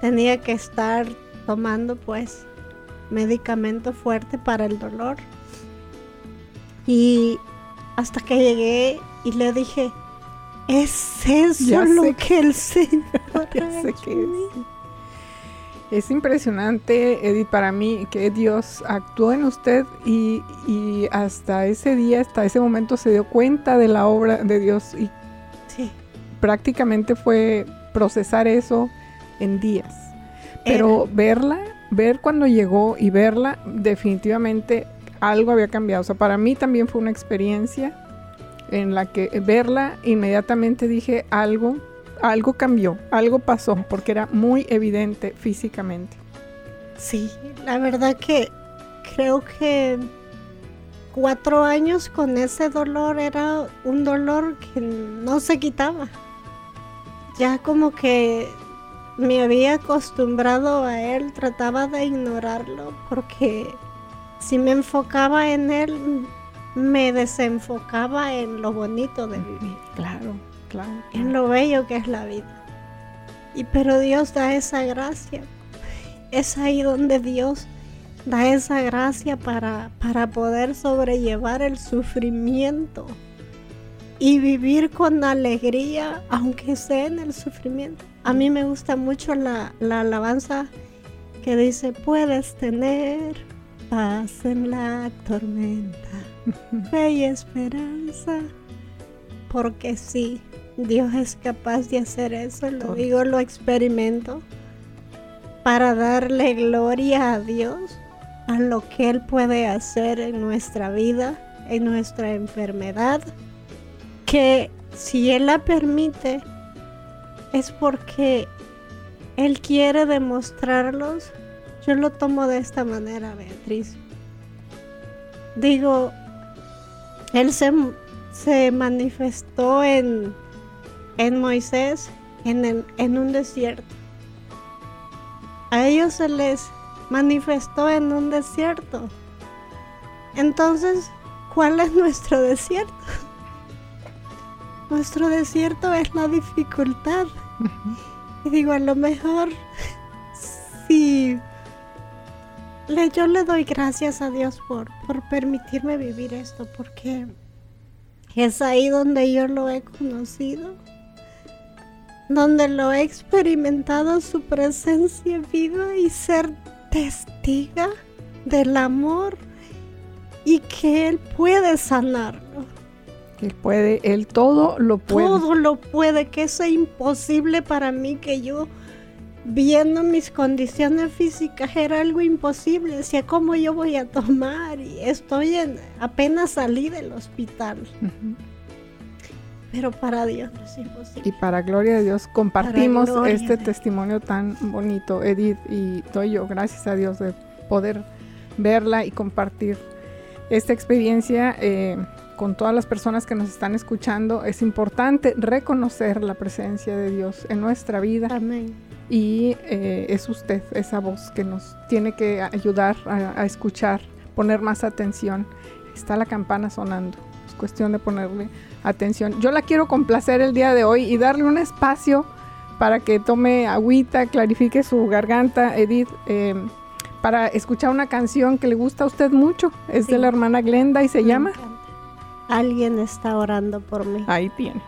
S5: tenía que estar tomando pues medicamento fuerte para el dolor. Y hasta que llegué y le dije, es eso lo que, el [LAUGHS] Señor
S2: es. Es impresionante, Edith, para mí que Dios actuó en usted y, hasta ese día, hasta ese momento se dio cuenta de la obra de Dios y prácticamente fue procesar eso en días. Pero verla, ver cuando llegó y verla, definitivamente algo había cambiado. O sea, para mí también fue una experiencia en la que verla inmediatamente dije algo, algo cambió, algo pasó, porque era muy evidente físicamente.
S5: Sí, la verdad que creo que cuatro años con ese dolor era un dolor que no se quitaba. Ya como que me había acostumbrado a él, trataba de ignorarlo porque si me enfocaba en él, me desenfocaba en lo bonito de vivir.
S2: Claro, claro.
S5: En lo bello que es la vida. Y pero Dios da esa gracia. Es ahí donde Dios da esa gracia para, para poder sobrellevar el sufrimiento y vivir con alegría, aunque sea en el sufrimiento. A mí me gusta mucho la, la alabanza que dice, puedes tener paz en la tormenta, [LAUGHS] fe y esperanza, porque sí, Dios es capaz de hacer eso, lo digo, lo experimento, para darle gloria a Dios, a lo que Él puede hacer en nuestra vida, en nuestra enfermedad, que si Él la permite, es porque Él quiere demostrarlos yo lo tomo de esta manera, Beatriz. Digo, él se, se manifestó en, en Moisés en, en un desierto. A ellos se les manifestó en un desierto. Entonces, ¿cuál es nuestro desierto? [LAUGHS] Nuestro desierto es la dificultad. Y digo, a lo mejor [LAUGHS] si yo le doy gracias a Dios por, por permitirme vivir esto, porque es ahí donde yo lo he conocido. donde lo he experimentado su presencia viva y ser testiga del amor y que Él puede sanarlo.
S2: Él puede, Él todo lo puede.
S5: Todo lo puede, que eso es imposible para mí, que yo viendo mis condiciones físicas era algo imposible. Decía, ¿cómo yo voy a tomar? Y estoy en, apenas salí del hospital. Pero para Dios no es imposible.
S2: Y para gloria de Dios compartimos este testimonio tan bonito, Edith y Toyo. Gracias a Dios de poder verla y compartir esta experiencia eh, con todas las personas que nos están escuchando. Es importante reconocer la presencia de Dios en nuestra vida.
S5: Amén.
S2: Y eh, es usted esa voz que nos tiene que ayudar a, a escuchar, poner más atención. Está la campana sonando. Es cuestión de ponerle atención. Yo la quiero complacer el día de hoy y darle un espacio para que tome agüita, clarifique su garganta, Edith, eh, para escuchar una canción que le gusta a usted mucho. Es de la hermana Glenda y se llama...
S5: Alguien está orando por mí.
S2: Ahí tiene.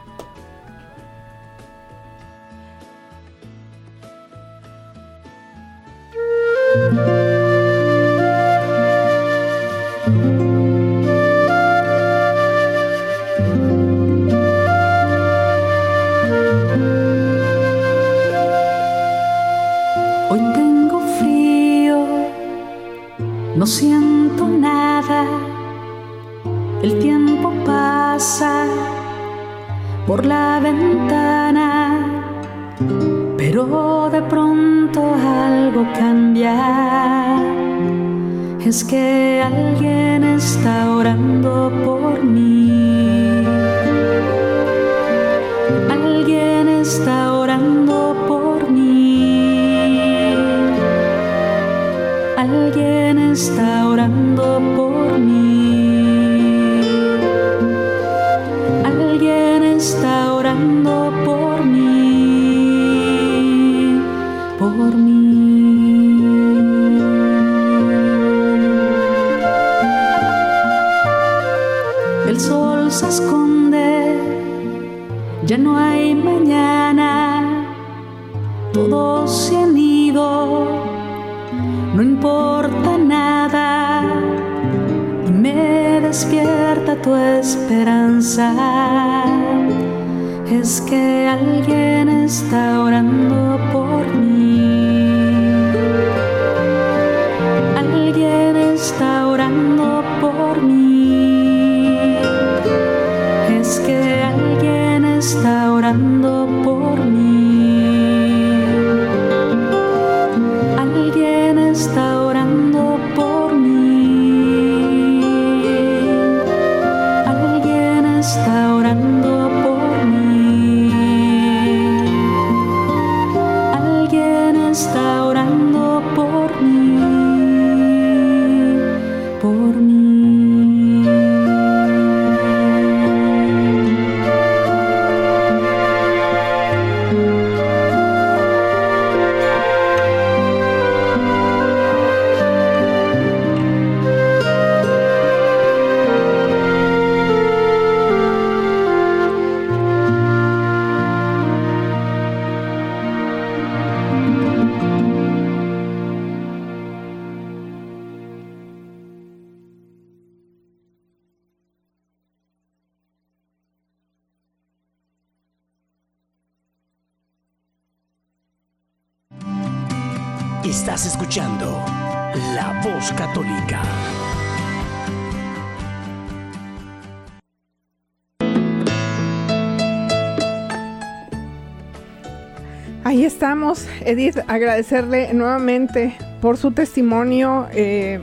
S2: Edith, agradecerle nuevamente por su testimonio. Eh,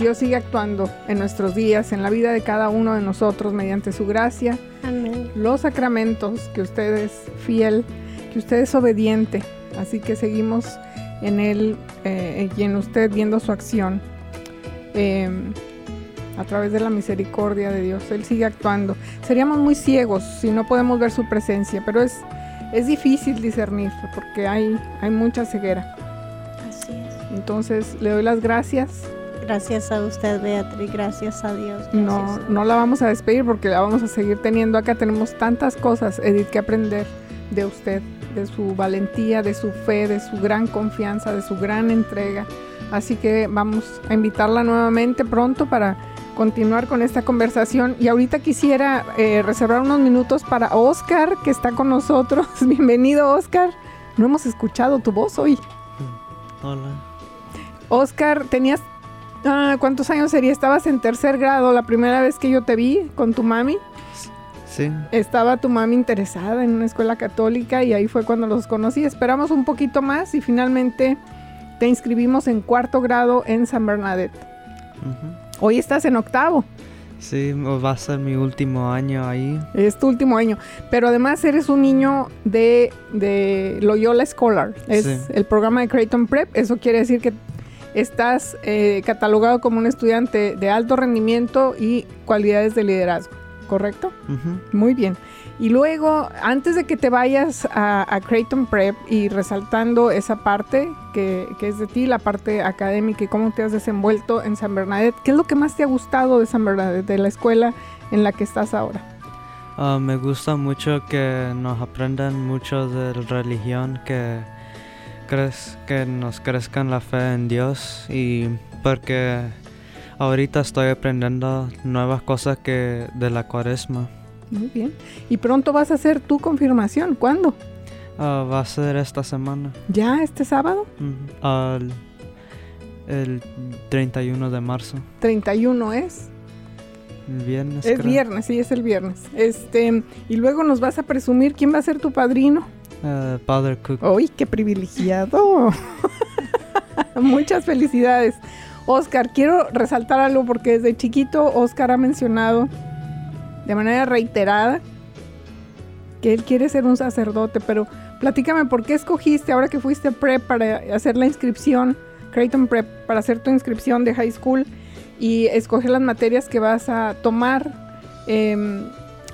S2: Dios sigue actuando en nuestros días, en la vida de cada uno de nosotros mediante su gracia.
S5: Amén.
S2: Los sacramentos, que usted es fiel, que usted es obediente. Así que seguimos en él eh, y en usted viendo su acción. Eh, a través de la misericordia de Dios, Él sigue actuando. Seríamos muy ciegos si no podemos ver su presencia, pero es, es difícil discernir porque hay, hay mucha ceguera.
S5: Así es.
S2: Entonces le doy las gracias.
S5: Gracias a usted, Beatriz. Gracias a Dios.
S2: No,
S5: gracias a-
S2: no la vamos a despedir porque la vamos a seguir teniendo acá. Tenemos tantas cosas, Edith, que aprender de usted, de su valentía, de su fe, de su gran confianza, de su gran entrega. Así que vamos a invitarla nuevamente pronto para continuar con esta conversación. Y ahorita quisiera eh, reservar unos minutos para Oscar, que está con nosotros. [LAUGHS] Bienvenido, Oscar. No hemos escuchado tu voz hoy.
S7: Hola.
S2: Oscar, tenías... ah, ¿Cuántos años sería? Estabas en tercer grado la primera vez que yo te vi con tu mami.
S7: Sí.
S2: Estaba tu mami interesada en una escuela católica y ahí fue cuando los conocí. Esperamos un poquito más y finalmente te inscribimos en cuarto grado en San Bernadette. Hoy estás en octavo,
S7: Sí, va a ser mi último año ahí.
S2: es tu último año, pero además eres un niño de, de Loyola Scholar, es
S7: Sí.
S2: el programa de Creighton Prep, eso quiere decir que estás eh, catalogado como un estudiante de alto rendimiento y cualidades de liderazgo, ¿correcto?
S7: Ujú.
S2: Muy bien. Y luego, antes de que te vayas a, Creighton Prep y resaltando esa parte que, es de ti, la parte académica y cómo te has desenvuelto en San Bernadette, ¿qué es lo que más te ha gustado de San Bernadette, de la escuela en la que estás ahora?
S7: Ah, me gusta mucho que nos aprendan mucho de religión, que, crez- que nos crezcan la fe en Dios y porque ahorita estoy aprendiendo nuevas cosas que de la cuaresma.
S2: Muy bien. Y pronto vas a hacer tu confirmación. ¿Cuándo?
S7: Ah, va a ser esta semana,
S2: ¿Ya este sábado?
S7: Ujú. Al- el 31 de marzo,
S2: 31 es.
S7: el viernes.
S2: Es
S7: creo.
S2: viernes, sí, es el viernes. Este, y luego nos vas a presumir quién va a ser tu padrino.
S7: Ah, Padre Cook.
S2: ¡Uy, qué privilegiado! [LAUGHS] Muchas felicidades. Oscar, quiero resaltar algo porque desde chiquito Oscar ha mencionado de manera reiterada que él quiere ser un sacerdote, pero platícame por qué escogiste ahora que fuiste prep para hacer la inscripción, Creighton Prep, para hacer tu inscripción de high school y escoger las materias que vas a tomar. em,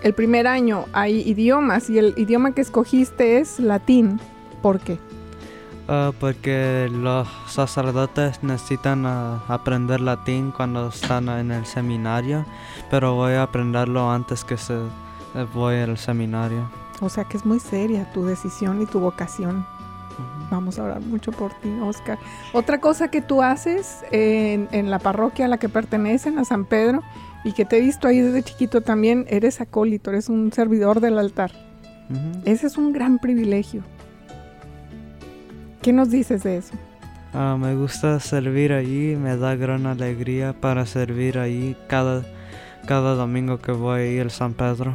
S2: el primer año hay idiomas y el idioma que escogiste es latín. ¿Por qué?
S7: Ah, porque los sacerdotes necesitan ah, aprender latín cuando están en el seminario, pero voy a aprenderlo antes que se eh, voy al seminario.
S2: O sea que es muy seria tu decisión y tu vocación. Vamos a orar mucho por ti, Oscar. Otra cosa que tú haces en, en la parroquia a la que pertenecen, a San Pedro, y que te he visto ahí desde chiquito también, eres acólito, eres un servidor del altar.
S7: Ujú.
S2: Ese es un gran privilegio. ¿Qué nos dices de eso?
S7: Ah, me gusta servir allí, me da gran alegría para servir allí cada, cada domingo que voy ahí al San Pedro.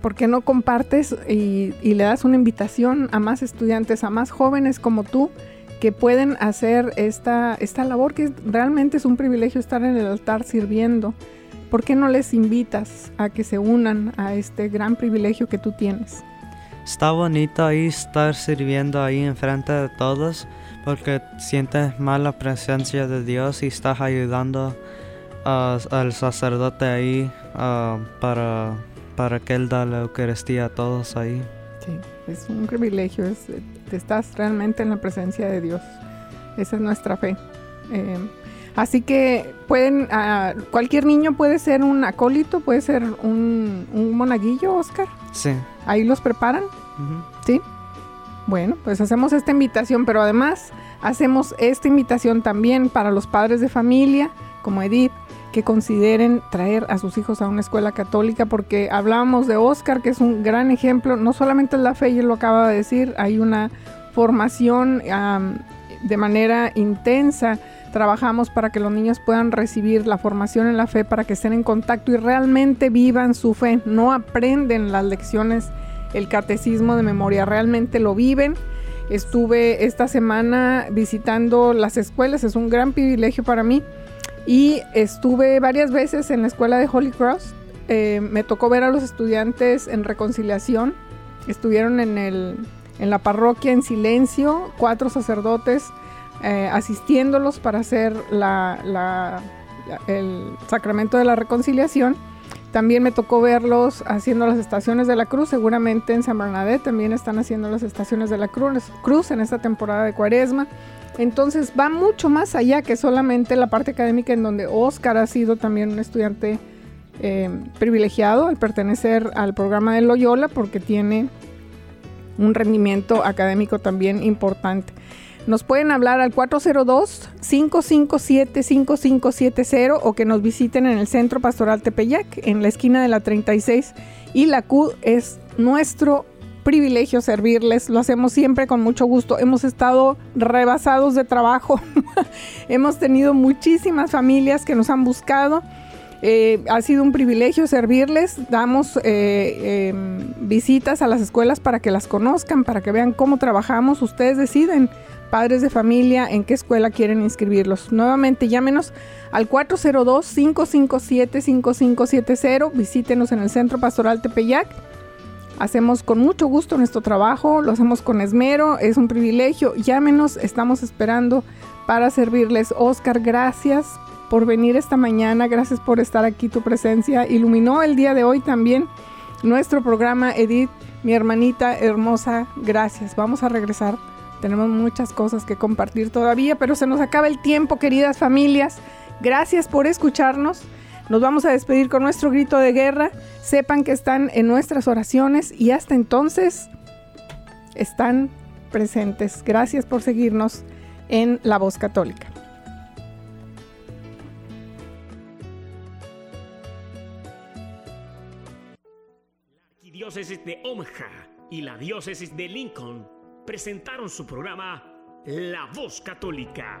S2: ¿Por qué no compartes y, y le das una invitación a más estudiantes, a más jóvenes como tú, que pueden hacer esta, esta labor que realmente es un privilegio estar en el altar sirviendo? ¿Por qué no les invitas a que se unan a este gran privilegio que tú tienes?
S7: Está bonito ahí estar sirviendo ahí enfrente de todos porque sientes más la presencia de Dios y estás ayudando a- al sacerdote ahí ah, para, para que él da la Eucaristía a todos ahí.
S2: Sí, es un privilegio, es- estás realmente en la presencia de Dios. Esa es nuestra fe. Eh, así que pueden, ah, cualquier niño puede ser un acólito, puede ser un, un monaguillo, Oscar.
S7: Sí.
S2: Ahí los preparan. ¿sí? Bueno, pues hacemos esta invitación, pero además hacemos esta invitación también para los padres de familia, como Edith, que consideren traer a sus hijos a una escuela católica, porque hablábamos de Oscar, que es un gran ejemplo, no solamente es la fe, y él lo acaba de decir, hay una formación de manera intensa, trabajamos para que los niños puedan recibir la formación en la fe, para que estén en contacto y realmente vivan su fe, no aprenden las lecciones, el catecismo de memoria, realmente lo viven. Estuve esta semana visitando las escuelas, es un gran privilegio para mí. Y estuve varias veces en la escuela de Holy Cross. Eh, me tocó ver a los estudiantes en reconciliación. Estuvieron en, el, en la parroquia en silencio, cuatro sacerdotes eh, asistiéndolos para hacer la- el sacramento de la reconciliación. También me tocó verlos haciendo las estaciones de la cruz. Seguramente en San Bernadette también están haciendo las estaciones de la cruz en esta temporada de cuaresma. Entonces va mucho más allá que solamente la parte académica en donde Oscar ha sido también un estudiante eh, privilegiado al pertenecer al programa de Loyola porque tiene un rendimiento académico también importante. Nos pueden hablar al 402-557-5570 o que nos visiten en el Centro Pastoral Tepeyac, en la esquina de la 36 y la Q. Es nuestro privilegio servirles, lo hacemos siempre con mucho gusto. Hemos estado rebasados de trabajo, [LAUGHS] hemos tenido muchísimas familias que nos han buscado. Eh, ha sido un privilegio servirles. Damos eh, em, visitas a las escuelas para que las conozcan, para que vean cómo trabajamos. Ustedes deciden padres de familia en qué escuela quieren inscribirlos. Nuevamente llámenos al 402-557-5570, visítenos en el Centro Pastoral Tepeyac. Hacemos con mucho gusto nuestro trabajo, lo hacemos con esmero, es un privilegio. Llámenos, estamos esperando para servirles. Oscar, gracias por venir esta mañana, gracias por estar aquí, tu presencia iluminó el día de hoy también nuestro programa. Edith, mi hermanita hermosa, gracias. Vamos a regresar tenemos muchas cosas que compartir todavía, pero se nos acaba el tiempo, queridas familias. Gracias por escucharnos. Nos vamos a despedir con nuestro grito de guerra. Sepan que están en nuestras oraciones y hasta entonces están presentes. Gracias por seguirnos en La Voz Católica.
S4: La Arquidiócesis de Omaha y la Diócesis de Lincoln presentaron su programa La Voz Católica,